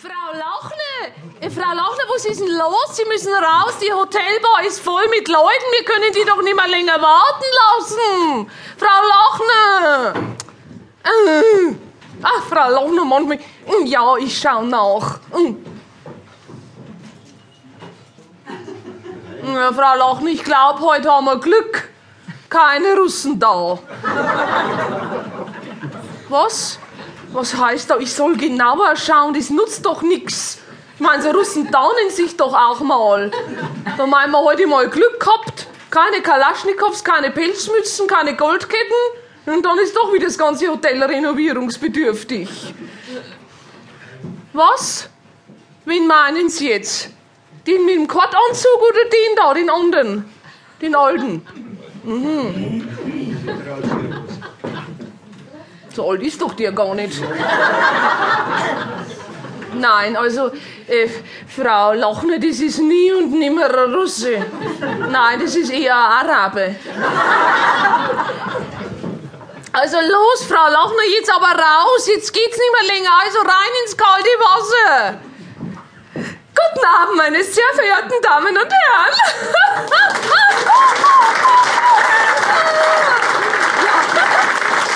Frau Lauchner! Äh, Frau Lauchner, was ist denn los? Sie müssen raus, die Hotelbar ist voll mit Leuten, wir können die doch nicht mehr länger warten lassen! Frau Lauchner! Äh. Ach, Frau Lauchner, manchmal... Hm, Ja, ich schau nach. Hm. Ja, Frau Lauchner, ich glaube, heute haben wir Glück. Keine Russen da. Was? Was heißt da, ich soll genauer schauen? Das nutzt doch nix. Ich meine, so Russen daunen sich doch auch mal. Da meinen wir heute mal Glück gehabt. Keine Kalaschnikows, keine Pelzmützen, keine Goldketten. Und dann ist doch wieder das ganze Hotel renovierungsbedürftig. Was? Wen meinen Sie jetzt? Den mit dem Kordanzug oder den da, den anderen? Den alten? Mhm. So alt ist doch der gar nicht. Nein, also, äh, Frau Lochner, das ist nie und nimmer ein Russe. Nein, das ist eher ein Arabe. Also los, Frau Lochner, jetzt aber raus, jetzt geht's nicht mehr länger, also rein ins kalte Wasser. Guten Abend, meine sehr verehrten Damen und Herren.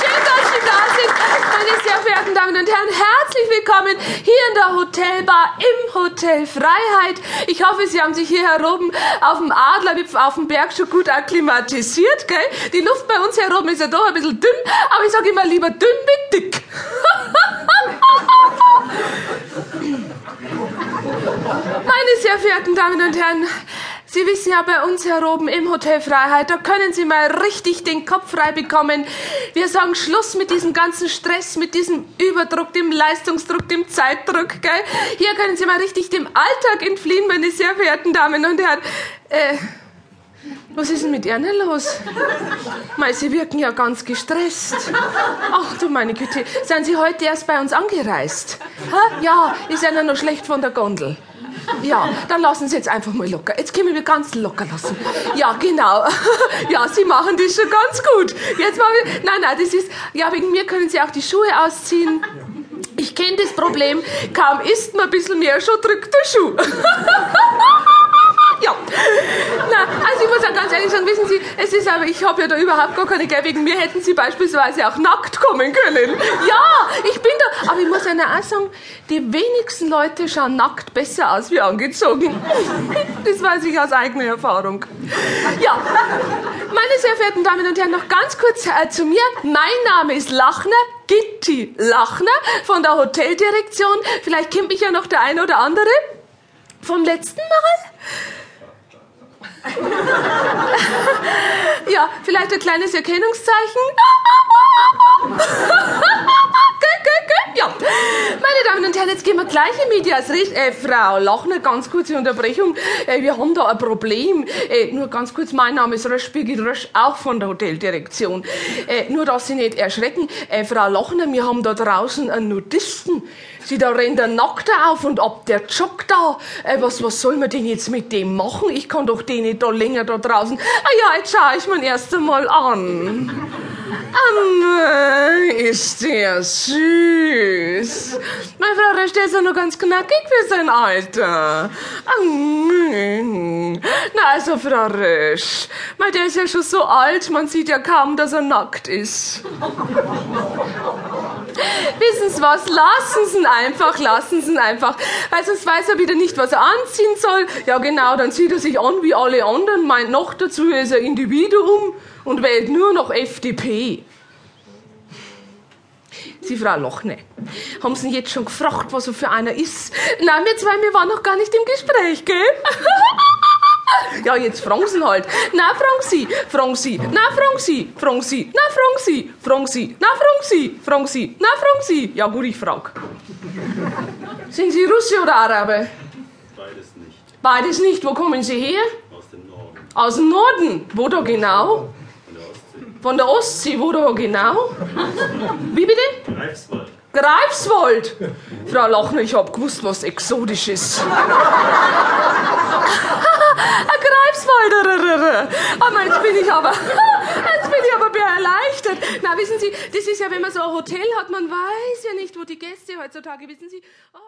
Schön, dass Sie da sind, meine sehr verehrten Damen und Herren. Herzlich willkommen hier in der Hotelbar im Hotel Freiheit. Ich hoffe, Sie haben sich hier heroben auf dem Adlerwipfel auf dem Berg schon gut akklimatisiert, gell? Die Luft bei uns heroben ist ja doch ein bisschen dünn, aber ich sage immer lieber dünn mit dick. Meine sehr verehrten Damen und Herren, Sie wissen ja, bei uns hier oben im Hotel Freiheit, da können Sie mal richtig den Kopf frei bekommen. Wir sagen Schluss mit diesem ganzen Stress, mit diesem Überdruck, dem Leistungsdruck, dem Zeitdruck, gell? Hier können Sie mal richtig dem Alltag entfliehen, meine sehr verehrten Damen und Herren. Äh, was ist denn mit Ihnen los? Mei, Sie wirken ja ganz gestresst. Ach du meine Güte, sind Sie heute erst bei uns angereist? Ha? Ja, ist Ihnen noch schlecht von der Gondel. Ja, dann lassen Sie jetzt einfach mal locker. Jetzt können wir ganz locker lassen. Ja, genau. Ja, Sie machen das schon ganz gut. Jetzt machen wir, nein, nein, das ist, ja, wegen mir können Sie auch die Schuhe ausziehen. Ich kenne das Problem. Kaum isst man ein bisschen mehr, schon drückt der Schuh. Ja. Na, also ich muss auch ganz ehrlich sagen, wissen Sie, es ist aber, ich habe ja da überhaupt gar keine, gell, wegen mir hätten Sie beispielsweise auch nackt kommen können. Ja, ich bin da, aber ich muss Ihnen auch sagen, die wenigsten Leute schauen nackt besser aus wie angezogen. Das weiß ich aus eigener Erfahrung. Ja, meine sehr verehrten Damen und Herren, noch ganz kurz äh, zu mir. Mein Name ist Lachner, Gitti Lachner von der Hoteldirektion. Vielleicht kennt mich ja noch der eine oder andere vom letzten Mal. Ja, vielleicht ein kleines Erkennungszeichen. Ja. Meine Damen und Herren, jetzt gehen wir gleich in Medias Res. Äh, Frau Lochner, ganz kurze Unterbrechung. Äh, wir haben da ein Problem. Äh, nur ganz kurz, mein Name ist Rösch, Birgit Rösch, auch von der Hoteldirektion. Äh, nur, dass Sie nicht erschrecken. Äh, Frau Lochner, wir haben da draußen einen Nudisten. Sie, da rennt der Nackte auf und ab, der joggt da. Äh, was, was soll man denn jetzt mit dem machen? Ich kann doch den nicht da länger da draußen. Ah ja, jetzt schaue ich mir erst einmal an. Ah, ist der süß. Frau Rösch, der ist ja noch ganz knackig für sein Alter. Ah, Na, also, Frau Rösch, mein, der ist ja schon so alt, man sieht ja kaum, dass er nackt ist. Wissen Sie was? Lassen Sie ihn einfach, lassen Sie ihn einfach. Weil sonst weiß er wieder nicht, was er anziehen soll. Ja, genau, dann zieht er sich an wie alle anderen, meint noch dazu, er ist ein Individuum und wählt nur noch FDP. Sie, Frau Lochne, haben Sie ihn jetzt schon gefragt, was er für einer ist? Nein, wir zwei, wir waren noch gar nicht im Gespräch, gell? Ja, jetzt fragen Sie halt. Na, fragen Sie, fragen Sie, na, fragen Sie, fragen Sie, na, fragen Sie, fragen Sie, na, fragen Sie, fragen Sie, na, fragen Sie. Ja, gut, ich frag. Sind Sie Russe oder Araber? Beides nicht. Beides nicht. Wo kommen Sie her? Aus dem Norden. Aus dem Norden. Wo da genau? Von der Ostsee. Von der Ostsee. Wo da genau? Wie bitte? Greifswald. Greifswald! Frau Lochner, ich hab gewusst, was exotisch ist. Ein Greifswalder. Aber jetzt bin ich aber, jetzt bin ich aber erleichtert. Na, wissen Sie, das ist ja, wenn man so ein Hotel hat, man weiß ja nicht, wo die Gäste heutzutage, wissen Sie. Oh.